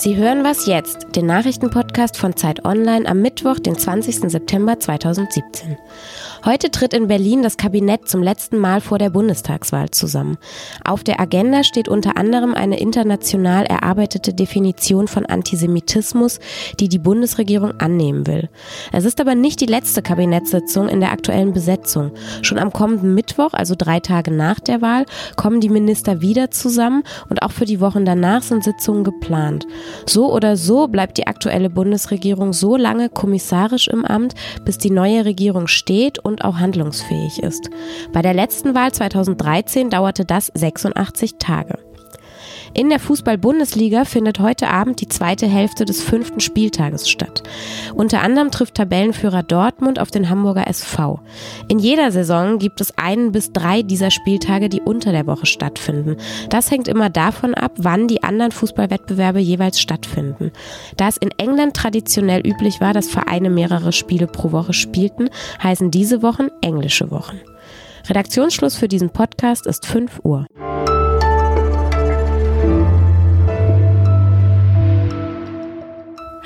Sie hören was jetzt, den Nachrichtenpodcast von Zeit Online am Mittwoch, den 20. September 2017. Heute tritt in Berlin das Kabinett zum letzten Mal vor der Bundestagswahl zusammen. Auf der Agenda steht unter anderem eine international erarbeitete Definition von Antisemitismus, die die Bundesregierung annehmen will. Es ist aber nicht die letzte Kabinettssitzung in der aktuellen Besetzung. Schon am kommenden Mittwoch, also drei Tage nach der Wahl, kommen die Minister wieder zusammen und auch für die Wochen danach sind Sitzungen geplant. So oder so bleibt die aktuelle Bundesregierung so lange kommissarisch im Amt, bis die neue Regierung steht und auch handlungsfähig ist. Bei der letzten Wahl 2013 dauerte das 86 Tage. In der Fußball-Bundesliga findet heute Abend die zweite Hälfte des fünften Spieltages statt. Unter anderem trifft Tabellenführer Dortmund auf den Hamburger SV. In jeder Saison gibt es einen bis drei dieser Spieltage, die unter der Woche stattfinden. Das hängt immer davon ab, wann die anderen Fußballwettbewerbe jeweils stattfinden. Da es in England traditionell üblich war, dass Vereine mehrere Spiele pro Woche spielten, heißen diese Wochen englische Wochen. Redaktionsschluss für diesen Podcast ist 5 Uhr.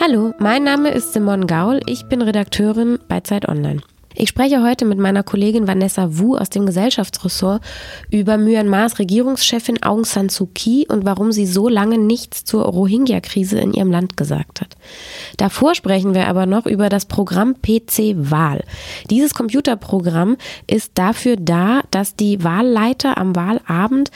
Hallo, mein Name ist Simon Gaul, ich bin Redakteurin bei Zeit Online. Ich spreche heute mit meiner Kollegin Vanessa Wu aus dem Gesellschaftsressort über Myanmars Regierungschefin Aung San Suu Kyi und warum sie so lange nichts zur Rohingya-Krise in ihrem Land gesagt hat. Davor sprechen wir aber noch über das Programm PC Wahl. Dieses Computerprogramm ist dafür da, dass die Wahlleiter am Wahlabend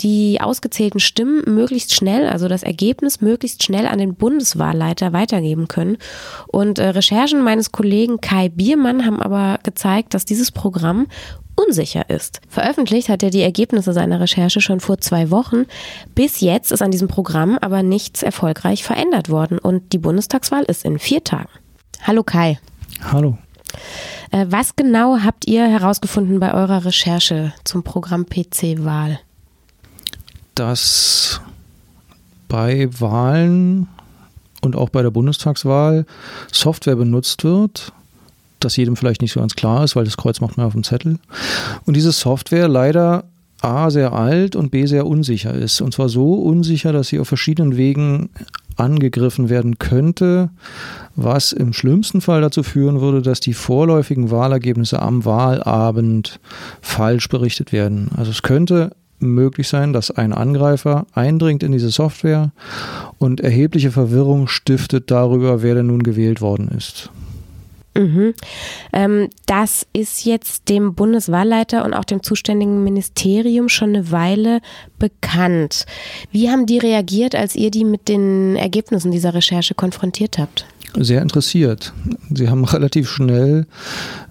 die ausgezählten Stimmen möglichst schnell, also das Ergebnis möglichst schnell an den Bundeswahlleiter weitergeben können. Und äh, Recherchen meines Kollegen Kai Biermann haben aber gezeigt, dass dieses Programm unsicher ist. Veröffentlicht hat er die Ergebnisse seiner Recherche schon vor zwei Wochen. Bis jetzt ist an diesem Programm aber nichts erfolgreich verändert worden und die Bundestagswahl ist in vier Tagen. Hallo Kai. Hallo. Äh, was genau habt ihr herausgefunden bei eurer Recherche zum Programm PC-Wahl? Dass bei Wahlen und auch bei der Bundestagswahl Software benutzt wird, das jedem vielleicht nicht so ganz klar ist, weil das Kreuz macht man auf dem Zettel. Und diese Software leider A sehr alt und B sehr unsicher ist. Und zwar so unsicher, dass sie auf verschiedenen Wegen angegriffen werden könnte, was im schlimmsten Fall dazu führen würde, dass die vorläufigen Wahlergebnisse am Wahlabend falsch berichtet werden. Also es könnte möglich sein, dass ein Angreifer eindringt in diese Software und erhebliche Verwirrung stiftet darüber, wer denn nun gewählt worden ist. Mhm. Ähm, das ist jetzt dem Bundeswahlleiter und auch dem zuständigen Ministerium schon eine Weile bekannt. Wie haben die reagiert, als ihr die mit den Ergebnissen dieser Recherche konfrontiert habt? Sehr interessiert. Sie haben relativ schnell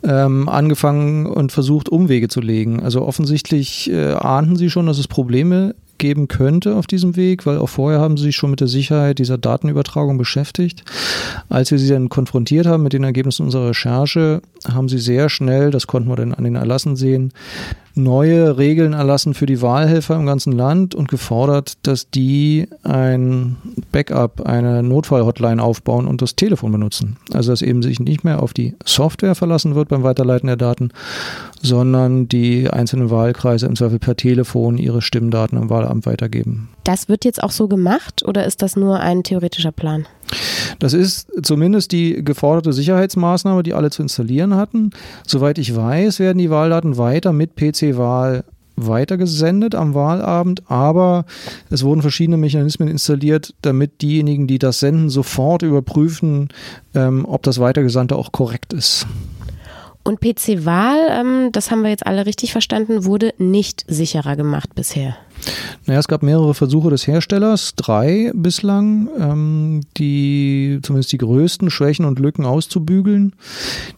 ähm, angefangen und versucht, Umwege zu legen. Also offensichtlich äh, ahnten sie schon, dass es Probleme geben könnte auf diesem Weg, weil auch vorher haben sie sich schon mit der Sicherheit dieser Datenübertragung beschäftigt. Als wir sie dann konfrontiert haben mit den Ergebnissen unserer Recherche, haben sie sehr schnell, das konnten wir dann an den Erlassen sehen, neue Regeln erlassen für die Wahlhelfer im ganzen Land und gefordert, dass die ein Backup, eine Notfallhotline aufbauen und das Telefon benutzen. Also dass eben sich nicht mehr auf die Software verlassen wird beim Weiterleiten der Daten, sondern die einzelnen Wahlkreise im Zweifel per Telefon ihre Stimmdaten im Wahlamt weitergeben. Das wird jetzt auch so gemacht oder ist das nur ein theoretischer Plan? Das ist zumindest die geforderte Sicherheitsmaßnahme, die alle zu installieren hatten. Soweit ich weiß, werden die Wahldaten weiter mit PC-Wahl weitergesendet am Wahlabend, aber es wurden verschiedene Mechanismen installiert, damit diejenigen, die das senden, sofort überprüfen, ähm, ob das Weitergesandte auch korrekt ist. Und PC-Wahl, ähm, das haben wir jetzt alle richtig verstanden, wurde nicht sicherer gemacht bisher. Naja, es gab mehrere Versuche des Herstellers, drei bislang, ähm, die zumindest die größten Schwächen und Lücken auszubügeln.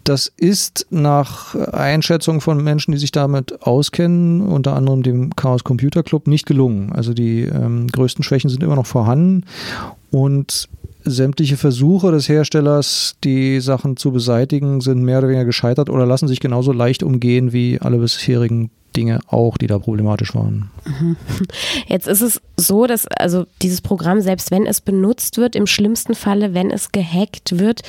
Das ist nach Einschätzung von Menschen, die sich damit auskennen, unter anderem dem Chaos Computer Club, nicht gelungen. Also die ähm, größten Schwächen sind immer noch vorhanden und sämtliche Versuche des Herstellers, die Sachen zu beseitigen, sind mehr oder weniger gescheitert oder lassen sich genauso leicht umgehen wie alle bisherigen Dinge auch, die da problematisch waren. Mhm. Jetzt ist es so, dass also dieses Programm, selbst wenn es benutzt wird, im schlimmsten Falle, wenn es gehackt wird,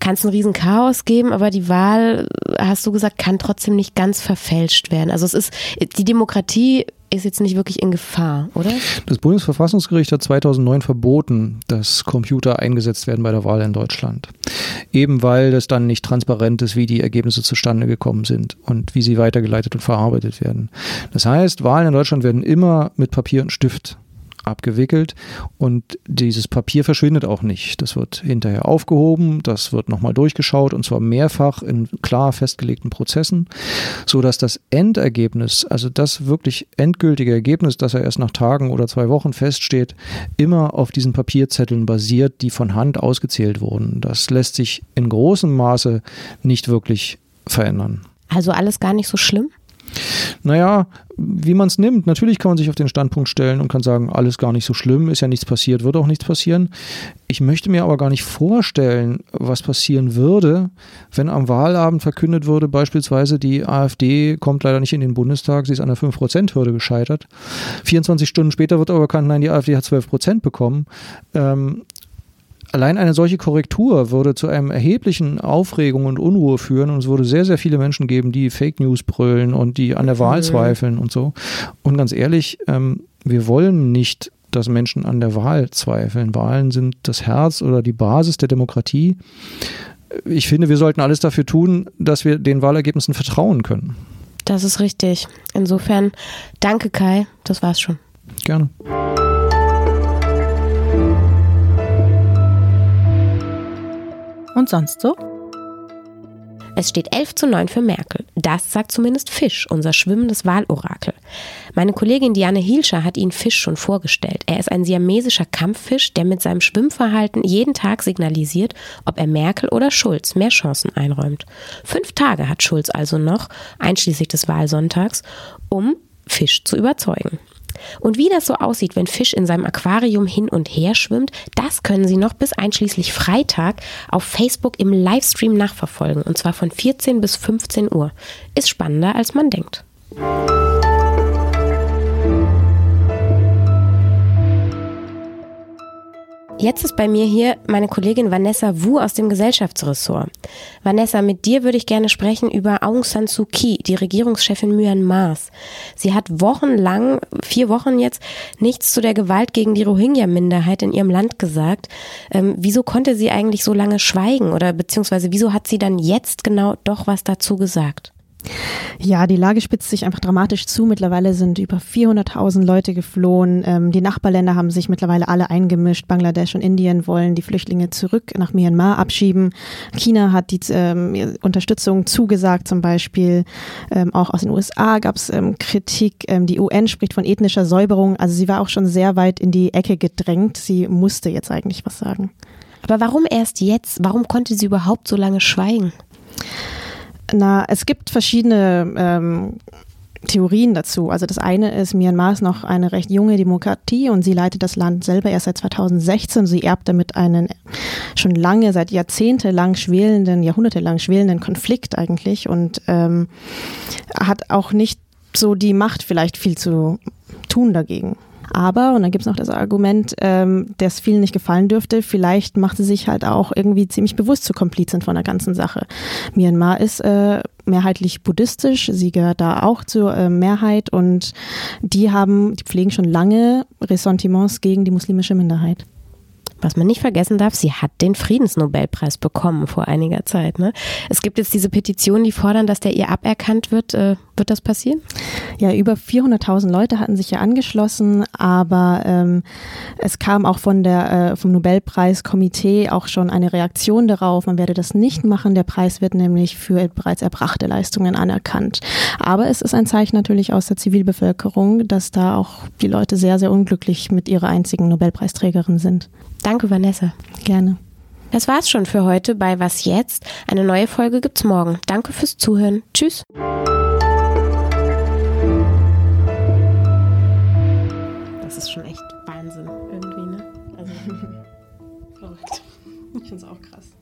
kann es ein riesen Chaos geben, aber die Wahl, hast du gesagt, kann trotzdem nicht ganz verfälscht werden. Also es ist, die Demokratie ist jetzt nicht wirklich in Gefahr, oder? Das Bundesverfassungsgericht hat 2009 verboten, dass Computer eingesetzt werden bei der Wahl in Deutschland. Eben weil es dann nicht transparent ist, wie die Ergebnisse zustande gekommen sind und wie sie weitergeleitet und verarbeitet werden. Das heißt, Wahlen in Deutschland werden immer mit Papier und Stift abgewickelt und dieses Papier verschwindet auch nicht. Das wird hinterher aufgehoben, das wird nochmal durchgeschaut und zwar mehrfach in klar festgelegten Prozessen, so dass das Endergebnis, also das wirklich endgültige Ergebnis, das ja erst nach Tagen oder zwei Wochen feststeht, immer auf diesen Papierzetteln basiert, die von Hand ausgezählt wurden. Das lässt sich in großem Maße nicht wirklich verändern. Also alles gar nicht so schlimm? Naja, wie man es nimmt. Natürlich kann man sich auf den Standpunkt stellen und kann sagen, alles gar nicht so schlimm, ist ja nichts passiert, wird auch nichts passieren. Ich möchte mir aber gar nicht vorstellen, was passieren würde, wenn am Wahlabend verkündet würde, beispielsweise die AfD kommt leider nicht in den Bundestag, sie ist an der 5%-Hürde gescheitert. 24 Stunden später wird aber bekannt, nein, die AfD hat 12% bekommen. Ähm, Allein eine solche Korrektur würde zu einem erheblichen Aufregung und Unruhe führen und es würde sehr, sehr viele Menschen geben, die Fake News brüllen und die an der Wahl mhm. zweifeln und so. Und ganz ehrlich, ähm, wir wollen nicht, dass Menschen an der Wahl zweifeln. Wahlen sind das Herz oder die Basis der Demokratie. Ich finde, wir sollten alles dafür tun, dass wir den Wahlergebnissen vertrauen können. Das ist richtig. Insofern, danke Kai, das war's schon. Gerne. Und sonst so? Es steht 11 zu 9 für Merkel. Das sagt zumindest Fisch, unser schwimmendes Wahlorakel. Meine Kollegin Diane Hielscher hat ihn Fisch schon vorgestellt. Er ist ein siamesischer Kampffisch, der mit seinem Schwimmverhalten jeden Tag signalisiert, ob er Merkel oder Schulz mehr Chancen einräumt. Fünf Tage hat Schulz also noch, einschließlich des Wahlsonntags, um Fisch zu überzeugen. Und wie das so aussieht, wenn Fisch in seinem Aquarium hin und her schwimmt, das können Sie noch bis einschließlich Freitag auf Facebook im Livestream nachverfolgen. Und zwar von 14 bis 15 Uhr. Ist spannender, als man denkt. Jetzt ist bei mir hier meine Kollegin Vanessa Wu aus dem Gesellschaftsressort. Vanessa, mit dir würde ich gerne sprechen über Aung San Suu Kyi, die Regierungschefin Myanmars. Sie hat wochenlang, vier Wochen jetzt, nichts zu der Gewalt gegen die Rohingya-Minderheit in ihrem Land gesagt. Ähm, wieso konnte sie eigentlich so lange schweigen oder beziehungsweise wieso hat sie dann jetzt genau doch was dazu gesagt? Ja, die Lage spitzt sich einfach dramatisch zu. Mittlerweile sind über 400.000 Leute geflohen. Ähm, die Nachbarländer haben sich mittlerweile alle eingemischt. Bangladesch und Indien wollen die Flüchtlinge zurück nach Myanmar abschieben. China hat die ähm, Unterstützung zugesagt, zum Beispiel. Ähm, auch aus den USA gab es ähm, Kritik. Ähm, die UN spricht von ethnischer Säuberung. Also sie war auch schon sehr weit in die Ecke gedrängt. Sie musste jetzt eigentlich was sagen. Aber warum erst jetzt? Warum konnte sie überhaupt so lange schweigen? Na, es gibt verschiedene ähm, Theorien dazu. Also das eine ist, Myanmar ist noch eine recht junge Demokratie und sie leitet das Land selber erst seit 2016. Sie erbt damit einen schon lange, seit jahrzehntelang schwelenden, jahrhundertelang schwelenden Konflikt eigentlich und ähm, hat auch nicht so die Macht, vielleicht viel zu tun dagegen. Aber, und dann gibt es noch das Argument, ähm, das vielen nicht gefallen dürfte, vielleicht macht sie sich halt auch irgendwie ziemlich bewusst zu Komplizin von der ganzen Sache. Myanmar ist äh, mehrheitlich buddhistisch, sie gehört da auch zur äh, Mehrheit und die haben, die pflegen schon lange Ressentiments gegen die muslimische Minderheit. Was man nicht vergessen darf, sie hat den Friedensnobelpreis bekommen vor einiger Zeit. Ne? Es gibt jetzt diese Petition, die fordern, dass der ihr aberkannt wird. Äh, wird das passieren? Ja, über 400.000 Leute hatten sich ja angeschlossen, aber ähm, es kam auch von der, äh, vom Nobelpreiskomitee auch schon eine Reaktion darauf. Man werde das nicht machen. Der Preis wird nämlich für bereits erbrachte Leistungen anerkannt. Aber es ist ein Zeichen natürlich aus der Zivilbevölkerung, dass da auch die Leute sehr, sehr unglücklich mit ihrer einzigen Nobelpreisträgerin sind. Danke, Vanessa. Gerne. Das war's schon für heute bei Was jetzt? Eine neue Folge gibt's morgen. Danke fürs Zuhören. Tschüss. Das ist schon echt Wahnsinn irgendwie, ne? Also verrückt. Ich find's auch krass.